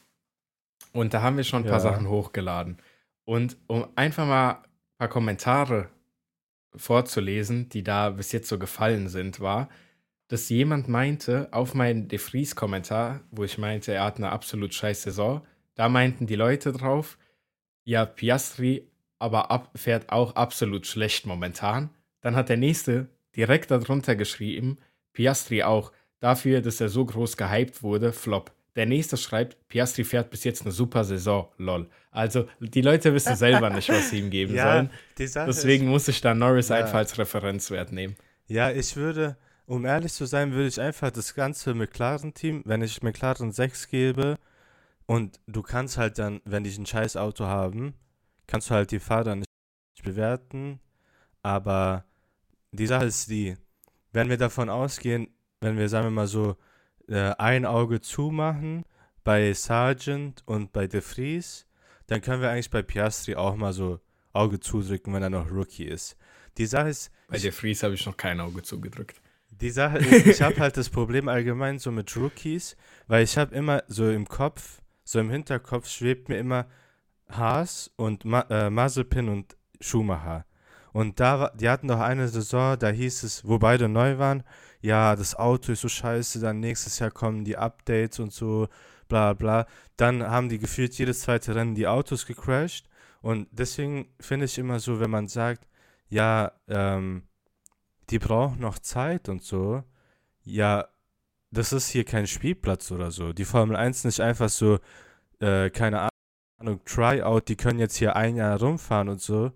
Und da haben wir schon ein paar Ja. Sachen hochgeladen. Und um einfach mal ein paar Kommentare vorzulesen, die da bis jetzt so gefallen sind, war, dass jemand meinte, auf meinen De Vries-Kommentar, wo ich meinte, er hat eine absolut scheiß Saison, da meinten die Leute drauf, ja, Piastri aber ab, fährt auch absolut schlecht momentan. Dann hat der nächste direkt darunter geschrieben, Piastri auch, dafür, dass er so groß gehypt wurde, Flop. Der nächste schreibt, Piastri fährt bis jetzt eine super Saison, lol. Also, die Leute wissen selber nicht, was sie ihm *laughs* geben sollen. die Sache Deswegen muss ich da Norris Ja. einfach als Referenzwert nehmen. Ja, ich würde, um ehrlich zu sein, würde ich einfach das ganze McLaren-Team, wenn ich McLaren 6 gebe und du kannst halt dann, wenn die ein scheiß Auto haben, kannst du halt die Fahrer nicht bewerten, aber die Sache ist die, wenn wir davon ausgehen, wenn wir, sagen wir mal so, äh, ein Auge zumachen bei Sargent und bei De Vries, dann können wir eigentlich bei Piastri auch mal so Auge zudrücken, wenn er noch Rookie ist. Die Sache ist, Bei De Vries habe ich noch kein Auge zugedrückt. die Sache ist, ich habe halt das *laughs* Problem allgemein so mit Rookies, weil ich habe immer so im Kopf, so im Hinterkopf schwebt mir immer Haas und Ma äh, Mazepin und Schumacher. Und da die hatten doch eine Saison, da hieß es, wo beide neu waren, ja, das Auto ist so scheiße, dann nächstes Jahr kommen die Updates und so, bla bla. Dann haben die gefühlt jedes zweite Rennen die Autos gecrashed. Und deswegen finde ich immer so, wenn man sagt, ja, ähm, die brauchen noch Zeit und so. Ja, das ist hier kein Spielplatz oder so. Die Formel 1 nicht einfach so, äh, keine Ahnung, Tryout, die können jetzt hier ein Jahr rumfahren und so.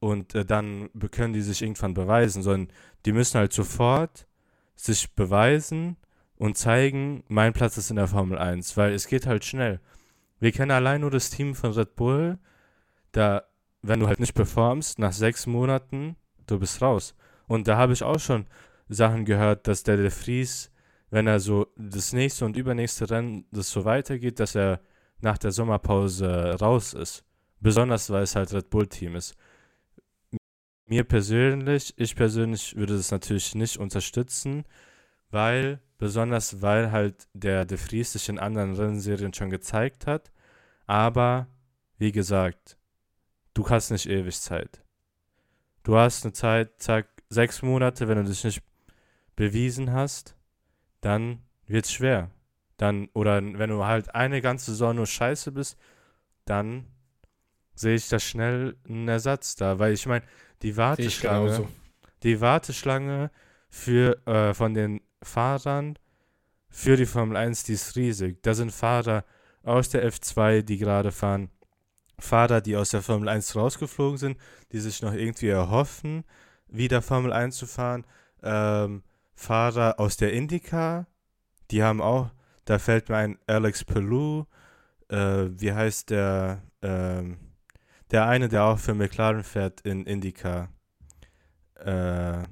Und äh, dann können die sich irgendwann beweisen, sondern die müssen halt sofort sich beweisen und zeigen, mein Platz ist in der Formel 1, weil es geht halt schnell. Wir kennen allein nur das Team von Red Bull, da, wenn du halt nicht performst, nach sechs Monaten, du bist raus. Und da habe ich auch schon Sachen gehört, dass der De Vries, wenn er so das nächste und übernächste Rennen das so weitergeht, dass er nach der Sommerpause raus ist. Besonders, weil es halt Red Bull-Team ist. Mir persönlich, ich persönlich würde das natürlich nicht unterstützen, weil, besonders weil halt der De Vries sich in anderen Rennserien schon gezeigt hat. Aber, wie gesagt, du hast nicht ewig Zeit. Du hast eine Zeit, zack, sechs Monate, wenn du dich nicht bewiesen hast, dann wird es schwer. Dann, oder wenn du halt eine ganze Saison nur scheiße bist, dann sehe ich da schnell einen Ersatz da. Weil ich meine, die Warteschlange, die Warteschlange für, äh, von den Fahrern für die Formel 1, die ist riesig. Da sind Fahrer aus der F2, die gerade fahren. Fahrer, die aus der Formel 1 rausgeflogen sind, die sich noch irgendwie erhoffen, wieder Formel 1 zu fahren. Ähm, Fahrer aus der IndyCar, die haben auch, da fällt mir ein Alex Pelou, äh, wie heißt der, ähm, der eine, der auch für McLaren fährt in IndyCar. Äh,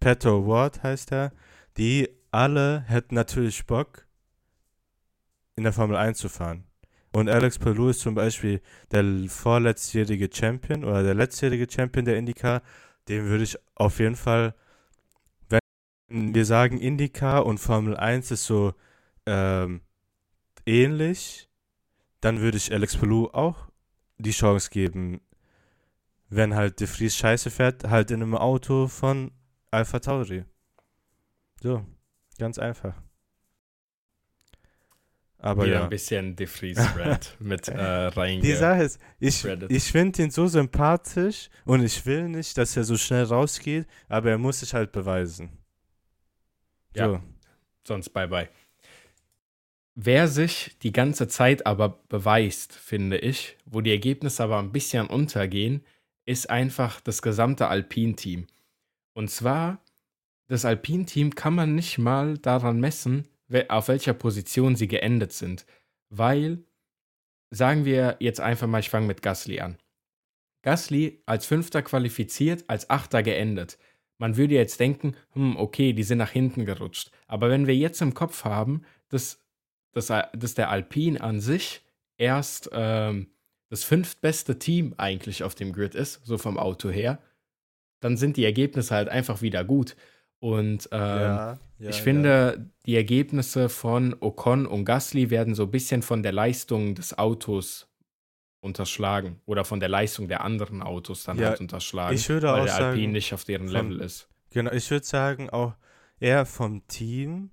Petto Ward heißt er. Die alle hätten natürlich Bock, in der Formel 1 zu fahren. Und Alex Palou ist zum Beispiel der vorletztjährige Champion oder der letztjährige Champion der IndyCar. Den würde ich auf jeden Fall, wenn wir sagen IndyCar und Formel 1 ist so ähm, ähnlich, dann würde ich Alex Palou auch die Chance geben, wenn halt De Vries scheiße fährt, halt in einem Auto von Alpha Tauri. So, ganz einfach. Aber Wieder ja. ein bisschen De Vries Red *laughs* mit äh, reinge. Die Sache ist, ich, ich finde ihn so sympathisch und ich will nicht, dass er so schnell rausgeht, aber er muss sich halt beweisen. So. Ja, sonst bye bye. Wer sich die ganze Zeit aber beweist, finde ich, wo die Ergebnisse aber ein bisschen untergehen, ist einfach das gesamte Alpin-Team. Und zwar, das Alpin-Team kann man nicht mal daran messen, auf welcher Position sie geendet sind. Weil, sagen wir jetzt einfach mal, ich fange mit Gasly an. Gasly als Fünfter qualifiziert, als Achter geendet. Man würde jetzt denken, hm, okay, die sind nach hinten gerutscht. Aber wenn wir jetzt im Kopf haben, dass, dass, dass der Alpin an sich erst ähm, das fünftbeste Team eigentlich auf dem Grid ist, so vom Auto her, dann sind die Ergebnisse halt einfach wieder gut. Und ähm, ja, ja, ich finde, ja. die Ergebnisse von Ocon und Gasly werden so ein bisschen von der Leistung des Autos unterschlagen oder von der Leistung der anderen Autos dann halt unterschlagen, ich würde weil auch der sagen, Alpine nicht auf deren von, Level ist. Genau, ich würde sagen auch eher vom Team,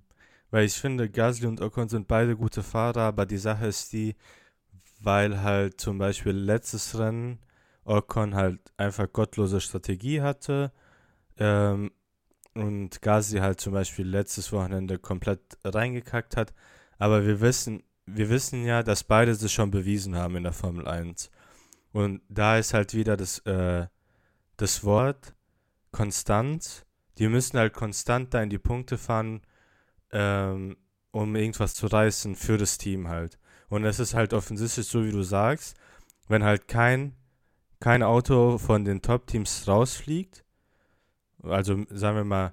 weil ich finde, Gasly und Ocon sind beide gute Fahrer, aber die Sache ist die, weil halt zum Beispiel letztes Rennen Ocon halt einfach gottlose Strategie hatte ähm, und Gazi halt zum Beispiel letztes Wochenende komplett reingekackt hat. Aber wir wissen, wir wissen ja, dass beide sich schon bewiesen haben in der Formel 1. Und da ist halt wieder das, äh, das Wort konstant. Die müssen halt konstant da in die Punkte fahren, ähm, um irgendwas zu reißen für das Team halt. Und es ist halt offensichtlich so, wie du sagst, wenn halt kein, kein Auto von den Top-Teams rausfliegt, also sagen wir mal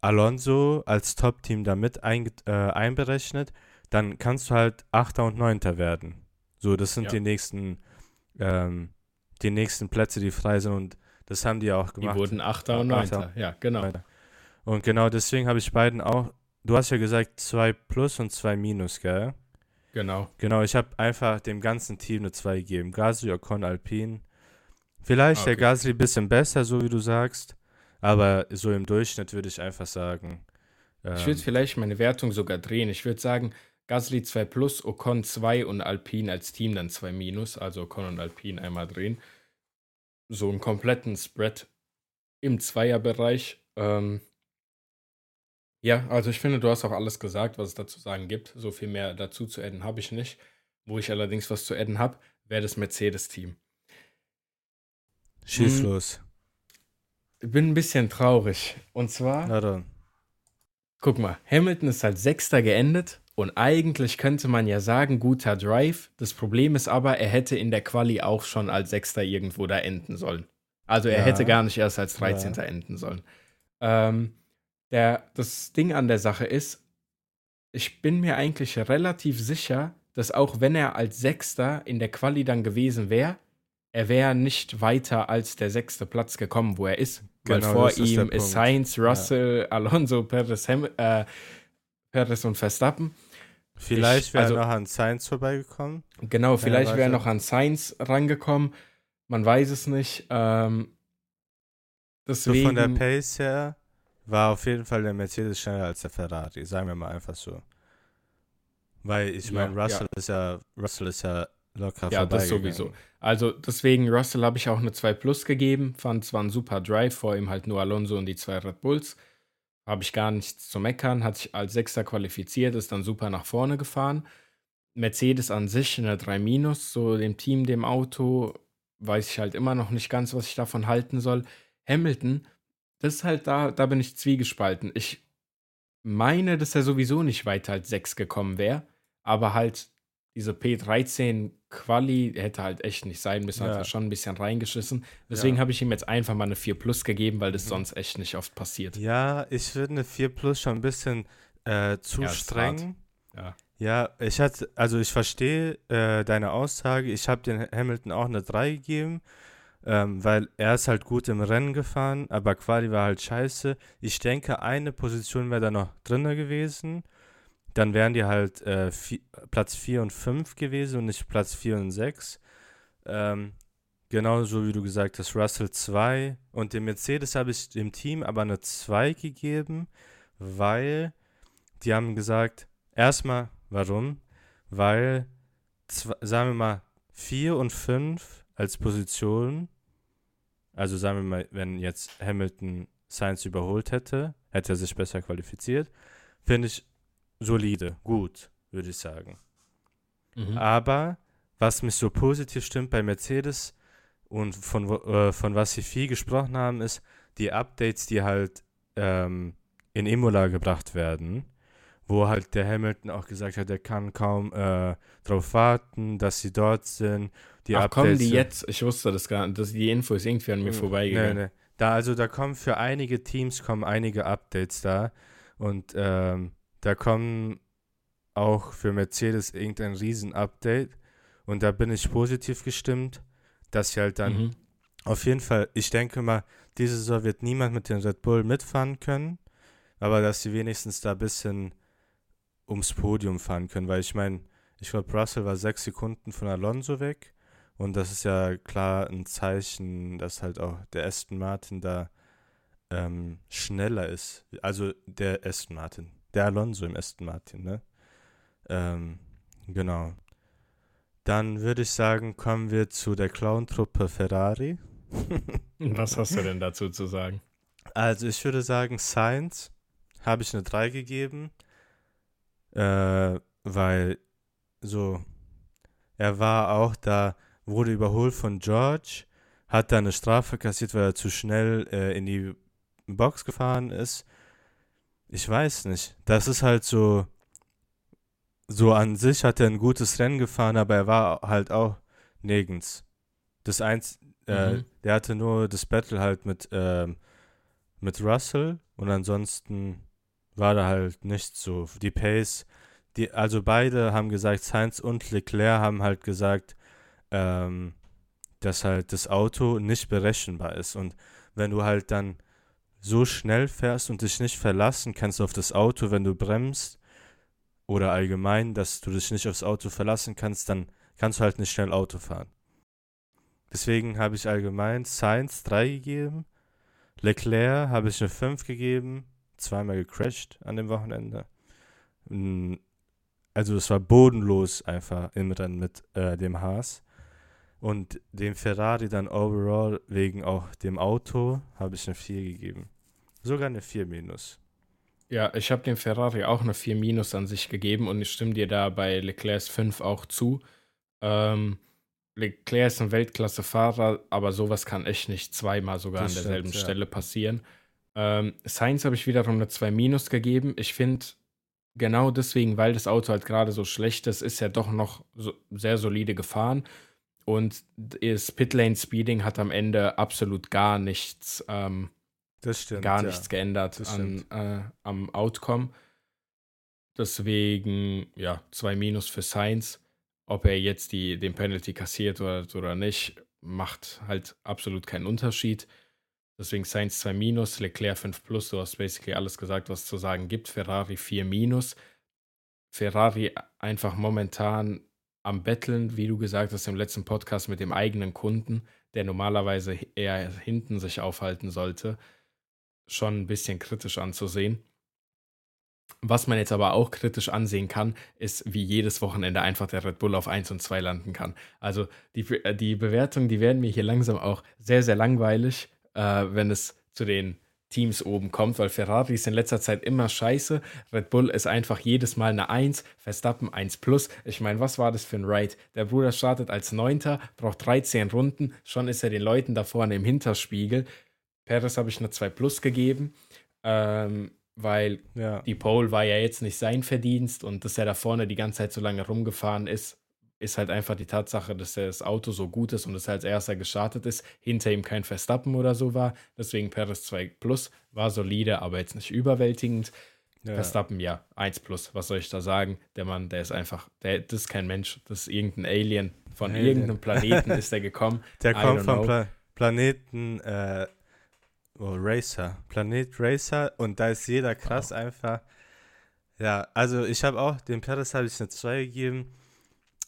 Alonso als Top-Team damit ein, äh, einberechnet, dann kannst du halt Achter und Neunter werden. So, das sind ja. die nächsten, ähm, die nächsten Plätze, die frei sind und das haben die auch gemacht. Die wurden Achter und Neunter, ja, genau. Und genau deswegen habe ich beiden auch, du hast ja gesagt zwei Plus und zwei Minus, gell? Genau. Genau, ich habe einfach dem ganzen Team eine 2 gegeben. Gasly, Ocon, Alpine. Vielleicht okay. der Gasly ein bisschen besser, so wie du sagst. Aber so im Durchschnitt würde ich einfach sagen. Ähm, ich würde vielleicht meine Wertung sogar drehen. Ich würde sagen, Gasly 2 plus, Ocon 2 und Alpine als Team dann 2 minus. Also Ocon und Alpine einmal drehen. So einen kompletten Spread im Zweierbereich. Ähm, ja, also ich finde, du hast auch alles gesagt, was es dazu sagen gibt. So viel mehr dazu zu adden habe ich nicht. Wo ich allerdings was zu adden habe, wäre das Mercedes-Team. Schieß hm, los. Ich bin ein bisschen traurig. Und zwar. Na dann. Guck mal, Hamilton ist als Sechster geendet und eigentlich könnte man ja sagen, guter Drive. Das Problem ist aber, er hätte in der Quali auch schon als Sechster irgendwo da enden sollen. Also er ja. hätte gar nicht erst als 13. Ja. enden sollen. Ähm, der, das Ding an der Sache ist, ich bin mir eigentlich relativ sicher, dass auch wenn er als Sechster in der Quali dann gewesen wäre, er wäre nicht weiter als der sechste Platz gekommen, wo er ist. Weil Genau, vor ist der ihm ist Punkt. Sainz, Russell, Alonso, Perez, Ham äh, Perez und Verstappen. Vielleicht Ich- wäre also- er noch an Sainz vorbeigekommen. Genau, vielleicht wäre er noch an Sainz rangekommen. Man weiß es nicht. Ähm, So deswegen, von der Pace her war auf jeden Fall der Mercedes schneller als der Ferrari, sagen wir mal einfach so. Weil ich Ja, meine, Russell ist ja Russell ist ja locker Ja, das sowieso. Also deswegen Russell habe ich auch eine 2 Plus gegeben. Fand zwar ein super Drive, vor ihm halt nur Alonso und die zwei Red Bulls. Habe ich gar nichts zu meckern. Hat sich als Sechster qualifiziert, ist dann super nach vorne gefahren. Mercedes an sich eine 3 Minus, so dem Team, dem Auto, weiß ich halt immer noch nicht ganz, was ich davon halten soll. Hamilton, das ist halt da, da bin ich zwiegespalten. Ich meine, dass er sowieso nicht weiter als 6 gekommen wäre, aber halt diese P13 Quali hätte halt echt nicht sein müssen, hat Ja. er schon ein bisschen reingeschissen. Deswegen Ja. habe ich ihm jetzt einfach mal eine 4 Plus gegeben, weil das Mhm. sonst echt nicht oft passiert. Ja, ich finde eine 4 Plus schon ein bisschen äh, zu Ja, streng. Ja. Ja, ich hatte, also ich verstehe äh, deine Aussage. Ich habe den Hamilton auch eine 3 gegeben, ähm, weil er ist halt gut im Rennen gefahren, aber Quali war halt scheiße. Ich denke, eine Position wäre da noch drinne gewesen. Dann wären die halt äh, vi- Platz 4 und 5 gewesen und nicht Platz 4 und 6. Ähm, genauso wie du gesagt hast, Russell 2 und dem Mercedes habe ich dem Team aber eine 2 gegeben, weil die haben gesagt, erstmal, warum? Weil, zw- sagen wir mal, 4 und 5 als Position, also sagen wir mal, wenn jetzt Hamilton Sainz überholt hätte, hätte er sich besser qualifiziert, finde ich solide, gut, würde ich sagen. Mhm. Aber was mich so positiv stimmt bei Mercedes und von, äh, von was sie viel gesprochen haben, ist die Updates, die halt ähm, in Imola gebracht werden, wo halt der Hamilton auch gesagt hat, er kann kaum äh, darauf warten, dass sie dort sind. Die Ach, kommen die jetzt? Ich wusste das gar nicht. Das, die Info ist irgendwie an mir Nee, vorbeigegangen. nee. Da, also da kommen für einige Teams kommen einige Updates da und ähm, da kommen auch für Mercedes irgendein Riesen-Update und da bin ich positiv gestimmt, dass sie halt dann Mhm. auf jeden Fall, ich denke mal, diese Saison wird niemand mit den Red Bull mitfahren können, aber dass sie wenigstens da ein bisschen ums Podium fahren können, weil ich meine, ich glaube, Russell war sechs Sekunden von Alonso weg und das ist ja klar ein Zeichen, dass halt auch der Aston Martin da ähm, schneller ist. Also der Aston Martin, der Alonso im Aston Martin, ne? Ähm, genau. Dann würde ich sagen, kommen wir zu der Clown-Truppe Ferrari. *laughs* Was hast du denn dazu zu sagen? Also ich würde sagen, Science habe ich eine 3 gegeben, äh, weil so, er war auch da, wurde überholt von George, hat da eine Strafe kassiert, weil er zu schnell äh, in die Box gefahren ist. Ich weiß nicht. Das ist halt so, so an sich hat er ein gutes Rennen gefahren, aber er war halt auch nirgends. Das eins, äh, Mhm. der hatte nur das Battle halt mit, ähm, mit Russell und ansonsten war da halt nichts so. Die Pace, die, also beide haben gesagt, Sainz und Leclerc haben halt gesagt, ähm, dass halt das Auto nicht berechenbar ist. Und wenn du halt dann so schnell fährst und dich nicht verlassen kannst auf das Auto, wenn du bremst, oder allgemein, dass du dich nicht aufs Auto verlassen kannst, dann kannst du halt nicht schnell Auto fahren. Deswegen habe ich allgemein Sainz 3 gegeben, Leclerc habe ich eine 5 gegeben, zweimal gecrashed an dem Wochenende. Also es war bodenlos einfach im Rennen mit äh, dem Haas. Und dem Ferrari dann overall wegen auch dem Auto habe ich eine 4 gegeben. Sogar eine 4 minus. Ja, ich habe dem Ferrari auch eine 4 Minus an sich gegeben und ich stimme dir da bei Leclercs 5 auch zu. Ähm, Leclerc ist ein Weltklasse-Fahrer, aber sowas kann echt nicht zweimal sogar Das an derselben stimmt, ja. Stelle passieren. Ähm, Sainz habe ich wiederum eine 2 Minus gegeben. Ich finde, genau deswegen, weil das Auto halt gerade so schlecht ist, ist er doch noch so sehr solide gefahren. Und das Pitlane Speeding hat am Ende absolut gar nichts ähm, stimmt. gar ja. nichts geändert an, äh, am Outcome. Deswegen, ja, zwei Minus für Sainz. Ob er jetzt die, den Penalty kassiert oder, oder nicht, macht halt absolut keinen Unterschied. Deswegen Sainz 2 Minus, Leclerc 5 Plus. Du hast basically alles gesagt, was es zu sagen gibt. Ferrari 4 Minus. Ferrari einfach momentan am Betteln, wie du gesagt hast im letzten Podcast, mit dem eigenen Kunden, der normalerweise eher hinten sich aufhalten sollte, schon ein bisschen kritisch anzusehen. Was man jetzt aber auch kritisch ansehen kann, ist, wie jedes Wochenende einfach der Red Bull auf 1 und 2 landen kann. Also die, äh, die Bewertungen, die werden mir hier langsam auch sehr, sehr langweilig, äh, wenn es zu den Teams oben kommt, weil Ferrari ist in letzter Zeit immer scheiße. Red Bull ist einfach jedes Mal eine 1, Verstappen 1 plus. Ich meine, was war das für ein Ride? Der Bruder startet als Neunter, braucht 13 Runden, schon ist er den Leuten da vorne im Hinterspiegel. Perez habe ich eine 2 plus gegeben. Ähm, weil ja. die Pole war ja jetzt nicht sein Verdienst und dass er da vorne die ganze Zeit so lange rumgefahren ist, ist halt einfach die Tatsache, dass das Auto so gut ist und er als erster gestartet ist, hinter ihm kein Verstappen oder so war. Deswegen Perez 2 Plus war solide, aber jetzt nicht überwältigend. Ja. Verstappen, ja, 1 Plus, was soll ich da sagen? Der Mann, der ist einfach, der, das ist kein Mensch, das ist irgendein Alien. Von Alien. irgendeinem Planeten *laughs* ist der gekommen. Der kommt vom Pla Planeten äh, Oh, Racer. Planet Racer. Und da ist jeder krass wow. einfach. Ja, also ich habe auch, dem Perez habe ich eine 2 gegeben.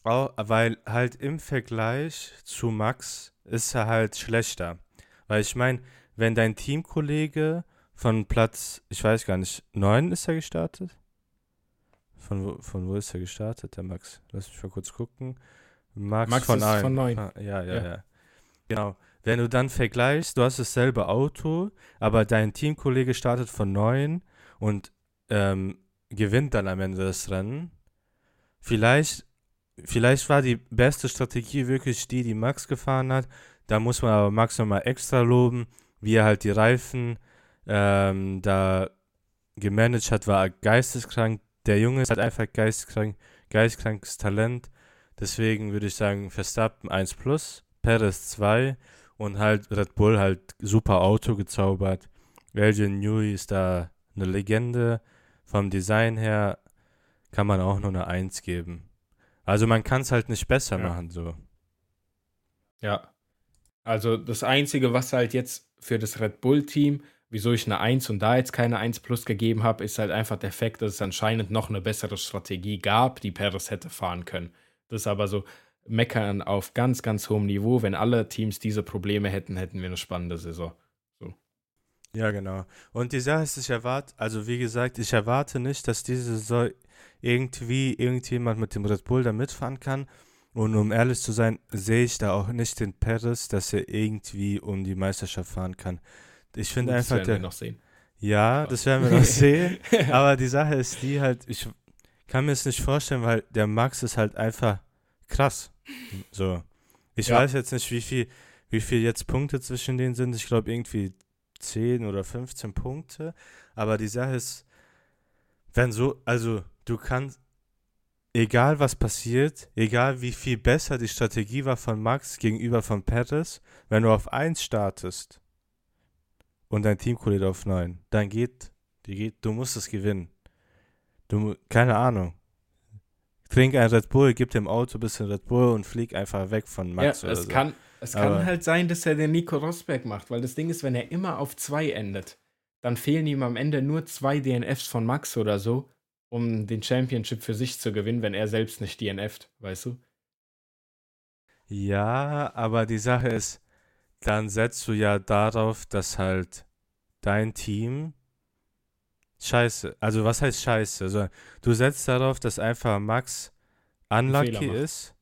Auch, weil halt im Vergleich zu Max ist er halt schlechter. Weil ich meine, wenn dein Teamkollege von Platz, ich weiß gar nicht, 9 ist er gestartet? Von wo, von wo ist er gestartet, der Max? Lass mich mal kurz gucken. Max, Max von 9. Von 9. Ah, ja, ja, ja, ja. Genau. Wenn du dann vergleichst, du hast dasselbe Auto, aber dein Teamkollege startet von 9 und ähm, gewinnt dann am Ende das Rennen. Vielleicht, vielleicht war die beste Strategie wirklich die, die Max gefahren hat. Da muss man aber Max nochmal extra loben, wie er halt die Reifen ähm, da gemanagt hat, war geisteskrank. Der Junge ist halt einfach geisteskrank, geisteskrankes Talent. Deswegen würde ich sagen, Verstappen 1 plus, Perez 2 und halt Red Bull halt super Auto gezaubert. Adrian Newey ist da eine Legende. Vom Design her kann man auch nur eine 1 geben. Also man kann es halt nicht besser ja. machen, so. Ja. Also das Einzige, was halt jetzt für das Red Bull-Team, wieso ich eine 1 und da jetzt keine 1 plus gegeben habe, ist halt einfach der Fakt, dass es anscheinend noch eine bessere Strategie gab, die Perez hätte fahren können. Das ist aber so, meckern auf ganz, ganz hohem Niveau. Wenn alle Teams diese Probleme hätten, hätten wir eine spannende Saison. Ja, genau. Und die Sache ist, ich erwarte, also wie gesagt, ich erwarte nicht, dass diese Saison irgendwie irgendjemand mit dem Red Bull da mitfahren kann. Und um ehrlich zu sein, sehe ich da auch nicht den Paris, dass er irgendwie um die Meisterschaft fahren kann. Ich finde einfach. Das werden wir noch sehen. Ja, das werden wir noch sehen. Aber die Sache ist die halt, ich kann mir es nicht vorstellen, weil der Max ist halt einfach krass. So. Ich ja. weiß jetzt nicht, wie viel, wie viel jetzt Punkte zwischen denen sind. Ich glaube irgendwie 10 oder 15 Punkte. Aber die Sache ist, wenn so, also du kannst, egal was passiert, egal wie viel besser die Strategie war von Max gegenüber von Perez, wenn du auf 1 startest und dein Teamkollege auf 9, dann geht, die geht, du musst es gewinnen. Du, keine Ahnung trink ein Red Bull, gib dem Auto ein bisschen Red Bull und flieg einfach weg von Max. Ja, es so. kann, es kann halt sein, dass er den Nico Rosberg macht, weil das Ding ist, wenn er immer auf zwei endet, dann fehlen ihm am Ende nur zwei DNFs von Max oder so, um den Championship für sich zu gewinnen, wenn er selbst nicht DNFt, weißt du? Ja, aber die Sache ist, dann setzt du ja darauf, dass halt dein Team scheiße. Also was heißt scheiße? Also du setzt darauf, dass einfach Max unlucky ist.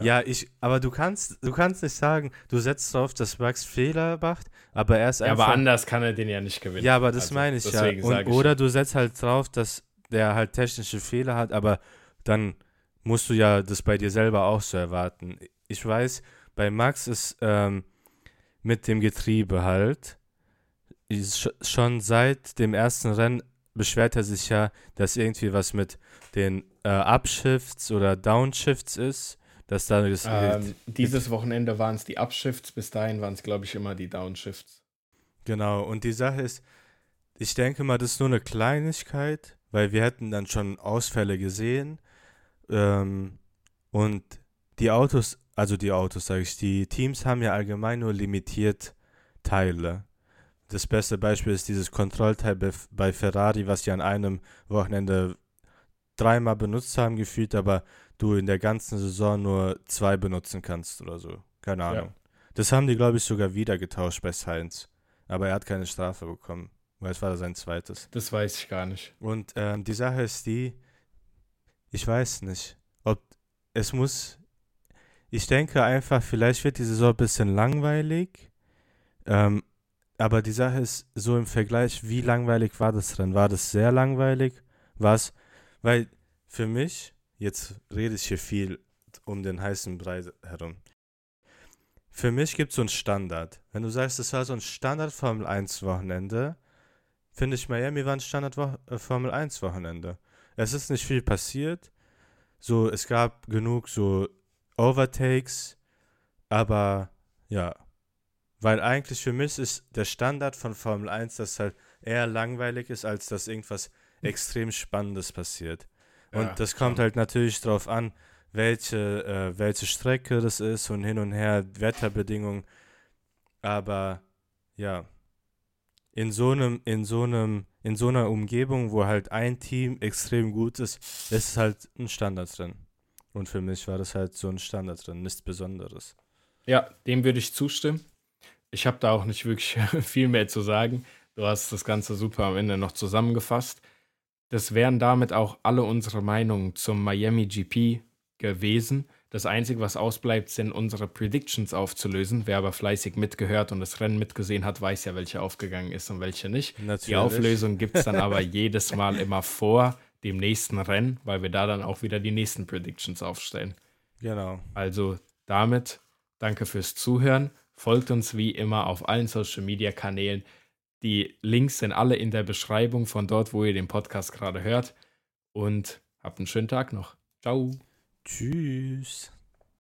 Ja. ja. ich, aber du kannst, du kannst nicht sagen, du setzt darauf, dass Max Fehler macht, aber er ist einfach. Ja, aber anders kann er den ja nicht gewinnen. Ja, aber das also, meine ich ja. Und, ich oder du setzt halt drauf, dass der halt technische Fehler hat, aber dann musst du ja das bei dir selber auch so erwarten. Ich weiß, bei Max ist ähm, mit dem Getriebe halt schon seit dem ersten Rennen beschwert er sich ja, dass irgendwie was mit den äh, Upshifts oder Downshifts ist. Dass da das ähm, dieses Wochenende waren es die Upshifts, bis dahin waren es, glaube ich, immer die Downshifts. Genau, und die Sache ist, ich denke mal, das ist nur eine Kleinigkeit, weil wir hätten dann schon Ausfälle gesehen ähm, und die Autos, also die Autos, sage ich, die Teams haben ja allgemein nur limitiert Teile. Das beste Beispiel ist dieses Kontrollteil bei Ferrari, was sie an einem Wochenende dreimal benutzt haben, gefühlt, aber du in der ganzen Saison nur zwei benutzen kannst oder so. Keine Ahnung. Ja. Das haben die, glaube ich, sogar wieder getauscht bei Sainz. Aber er hat keine Strafe bekommen, weil es war sein zweites. Das weiß ich gar nicht. Und ähm, die Sache ist die, ich weiß nicht, ob es muss. Ich denke einfach, vielleicht wird die Saison ein bisschen langweilig. Ähm, aber die Sache ist so im Vergleich, wie langweilig war das Rennen? War das sehr langweilig? War es, weil für mich, jetzt rede ich hier viel um den heißen Brei herum. Für mich gibt es so einen Standard. Wenn du sagst, das war so ein Standard Formel 1 Wochenende, finde ich Miami war ein Standard Formel 1 Wochenende. Es ist nicht viel passiert. So, es gab genug so Overtakes, aber ja, weil eigentlich für mich ist der Standard von Formel 1, dass halt eher langweilig ist, als dass irgendwas extrem Spannendes passiert. Und ja, das kommt halt natürlich darauf an, welche, äh, welche Strecke das ist und hin und her, Wetterbedingungen. Aber ja, in so einem, in so einem, in so einer Umgebung, wo halt ein Team extrem gut ist, ist halt ein Standard drin. Und für mich war das halt so ein Standard drin, nichts Besonderes. Ja, dem würde ich zustimmen. Ich habe da auch nicht wirklich *laughs* viel mehr zu sagen. Du hast das Ganze super am Ende noch zusammengefasst. Das wären damit auch alle unsere Meinungen zum Miami GP gewesen. Das Einzige, was ausbleibt, sind unsere Predictions aufzulösen. Wer aber fleißig mitgehört und das Rennen mitgesehen hat, weiß ja, welche aufgegangen ist und welche nicht. Natürlich. Die Auflösung gibt es dann aber *laughs* jedes Mal immer vor dem nächsten Rennen, weil wir da dann auch wieder die nächsten Predictions aufstellen. Genau. Also damit danke fürs Zuhören. Folgt uns wie immer auf allen Social Media Kanälen. Die Links sind alle in der Beschreibung von dort, wo ihr den Podcast gerade hört. Und habt einen schönen Tag noch. Ciao. Tschüss.